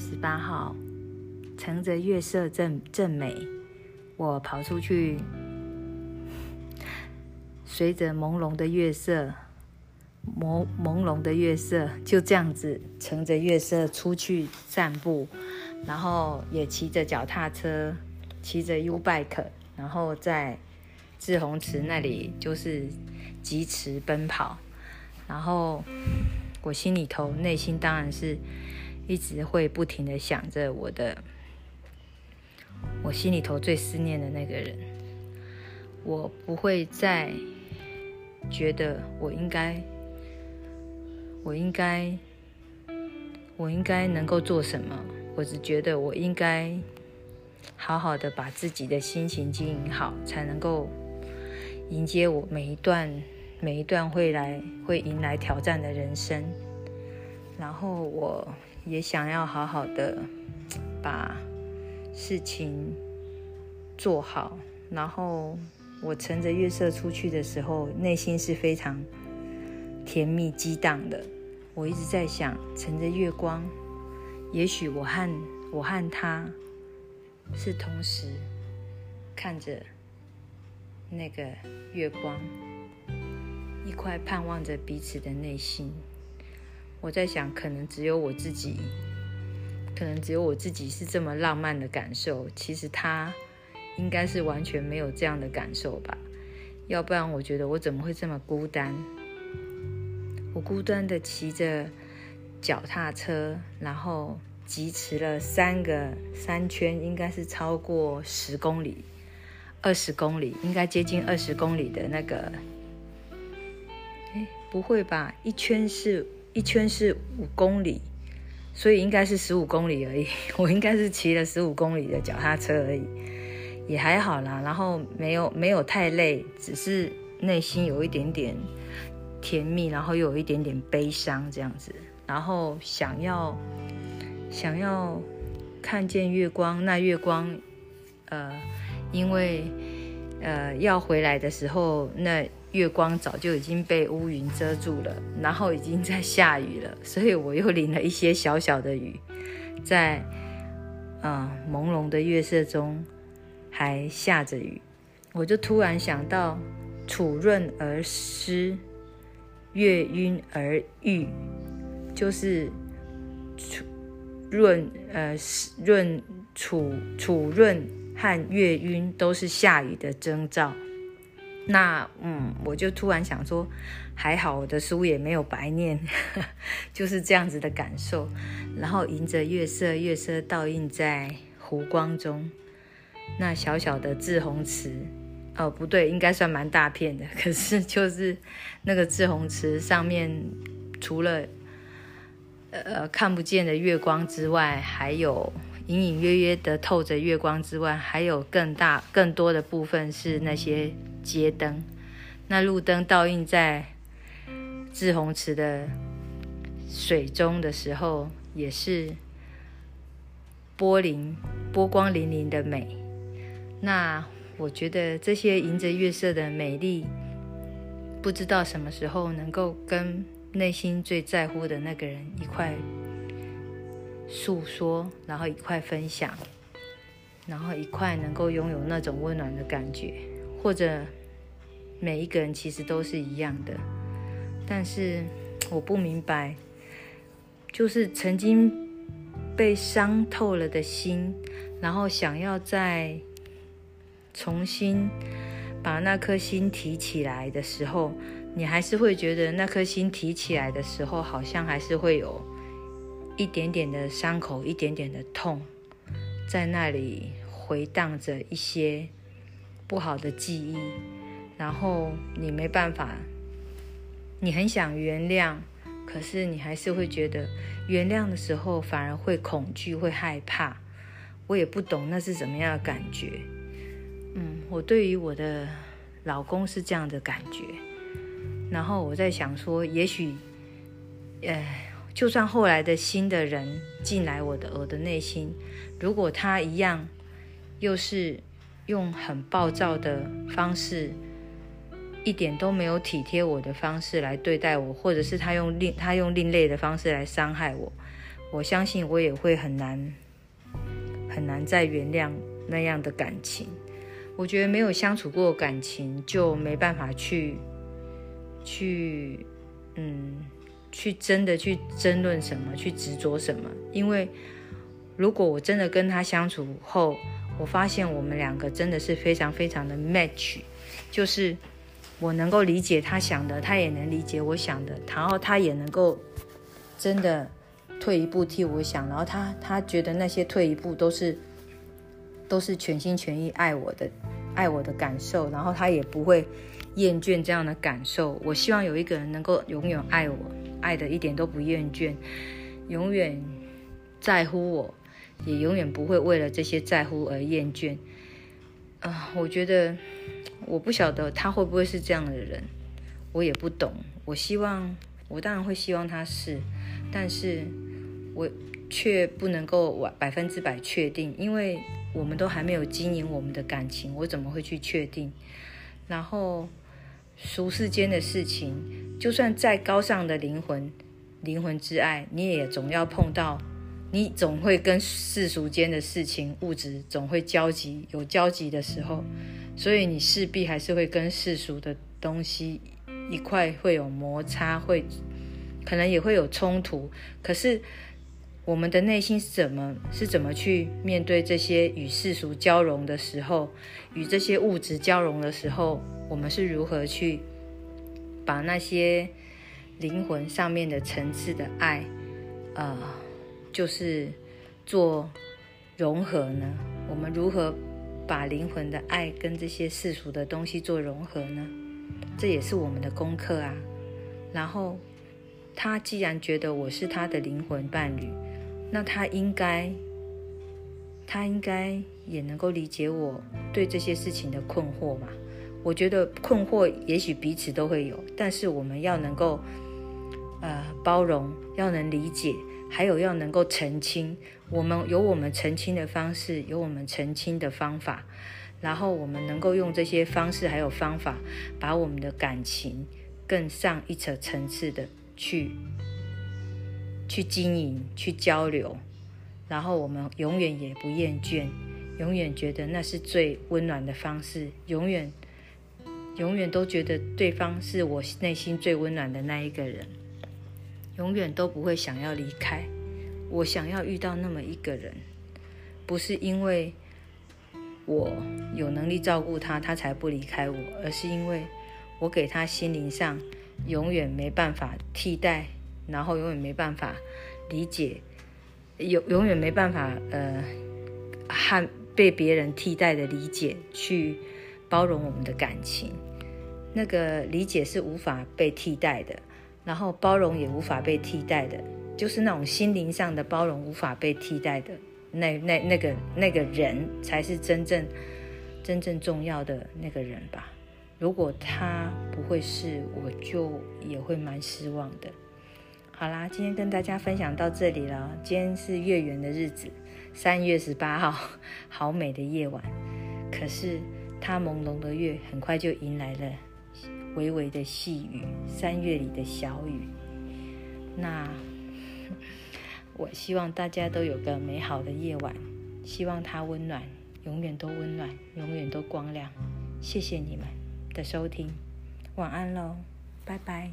十八号，乘着月色正正美，我跑出去，随着朦胧的月色，朦朦胧的月色，就这样子乘着月色出去散步，然后也骑着脚踏车，骑着 U bike，然后在志宏池那里就是疾驰奔跑，然后我心里头内心当然是。一直会不停的想着我的，我心里头最思念的那个人。我不会再觉得我应该，我应该，我应该能够做什么。我只觉得我应该好好的把自己的心情经营好，才能够迎接我每一段每一段会来会迎来挑战的人生。然后我。也想要好好的 把事情做好，然后我乘着月色出去的时候，内心是非常甜蜜激荡的。我一直在想，乘着月光，也许我和我和他是同时看着那个月光，一块盼望着彼此的内心。我在想，可能只有我自己，可能只有我自己是这么浪漫的感受。其实他应该是完全没有这样的感受吧？要不然，我觉得我怎么会这么孤单？我孤单的骑着脚踏车，然后疾驰了三个三圈，应该是超过十公里、二十公里，应该接近二十公里的那个。哎，不会吧？一圈是。一圈是五公里，所以应该是十五公里而已。我应该是骑了十五公里的脚踏车而已，也还好啦。然后没有没有太累，只是内心有一点点甜蜜，然后又有一点点悲伤这样子。然后想要想要看见月光，那月光呃，因为呃要回来的时候那。月光早就已经被乌云遮住了，然后已经在下雨了，所以我又淋了一些小小的雨，在嗯朦胧的月色中还下着雨，我就突然想到“楚润而湿，月晕而郁”，就是楚润呃润楚楚润和月晕都是下雨的征兆。那嗯，我就突然想说，还好我的书也没有白念，就是这样子的感受。然后迎着月色，月色倒映在湖光中，那小小的志红池，哦不对，应该算蛮大片的。可是就是那个志红池上面，除了呃看不见的月光之外，还有隐隐约约的透着月光之外，还有更大更多的部分是那些。街灯，那路灯倒映在志红池的水中的时候，也是波粼波光粼粼的美。那我觉得这些迎着月色的美丽，不知道什么时候能够跟内心最在乎的那个人一块诉说，然后一块分享，然后一块能够拥有那种温暖的感觉。或者每一个人其实都是一样的，但是我不明白，就是曾经被伤透了的心，然后想要再重新把那颗心提起来的时候，你还是会觉得那颗心提起来的时候，好像还是会有一点点的伤口，一点点的痛，在那里回荡着一些。不好的记忆，然后你没办法，你很想原谅，可是你还是会觉得原谅的时候反而会恐惧、会害怕。我也不懂那是什么样的感觉。嗯，我对于我的老公是这样的感觉。然后我在想说，也许，呃，就算后来的新的人进来我的我的内心，如果他一样，又是。用很暴躁的方式，一点都没有体贴我的方式来对待我，或者是他用另他用另类的方式来伤害我，我相信我也会很难很难再原谅那样的感情。我觉得没有相处过感情，就没办法去去嗯去真的去争论什么，去执着什么。因为如果我真的跟他相处后，我发现我们两个真的是非常非常的 match，就是我能够理解他想的，他也能理解我想的，然后他也能够真的退一步替我想，然后他他觉得那些退一步都是都是全心全意爱我的，爱我的感受，然后他也不会厌倦这样的感受。我希望有一个人能够永远爱我，爱的一点都不厌倦，永远在乎我。也永远不会为了这些在乎而厌倦。啊，我觉得我不晓得他会不会是这样的人，我也不懂。我希望，我当然会希望他是，但是我却不能够百百分之百确定，因为我们都还没有经营我们的感情，我怎么会去确定？然后俗世间的事情，就算再高尚的灵魂，灵魂之爱，你也总要碰到。你总会跟世俗间的事情、物质总会交集，有交集的时候，所以你势必还是会跟世俗的东西一块会有摩擦，会可能也会有冲突。可是我们的内心是怎么是怎么去面对这些与世俗交融的时候，与这些物质交融的时候，我们是如何去把那些灵魂上面的层次的爱，呃。就是做融合呢？我们如何把灵魂的爱跟这些世俗的东西做融合呢？这也是我们的功课啊。然后他既然觉得我是他的灵魂伴侣，那他应该，他应该也能够理解我对这些事情的困惑嘛？我觉得困惑也许彼此都会有，但是我们要能够呃包容，要能理解。还有要能够澄清，我们有我们澄清的方式，有我们澄清的方法，然后我们能够用这些方式还有方法，把我们的感情更上一层层次的去去经营、去交流，然后我们永远也不厌倦，永远觉得那是最温暖的方式，永远永远都觉得对方是我内心最温暖的那一个人。永远都不会想要离开。我想要遇到那么一个人，不是因为我有能力照顾他，他才不离开我，而是因为我给他心灵上永远没办法替代，然后永远没办法理解，永永远没办法呃和被别人替代的理解去包容我们的感情。那个理解是无法被替代的。然后包容也无法被替代的，就是那种心灵上的包容无法被替代的那那那个那个人才是真正真正重要的那个人吧。如果他不会是，我就也会蛮失望的。好啦，今天跟大家分享到这里了。今天是月圆的日子，三月十八号，好美的夜晚。可是它朦胧的月很快就迎来了。微微的细雨，三月里的小雨。那 我希望大家都有个美好的夜晚，希望它温暖，永远都温暖，永远都光亮。谢谢你们的收听，晚安喽，拜拜。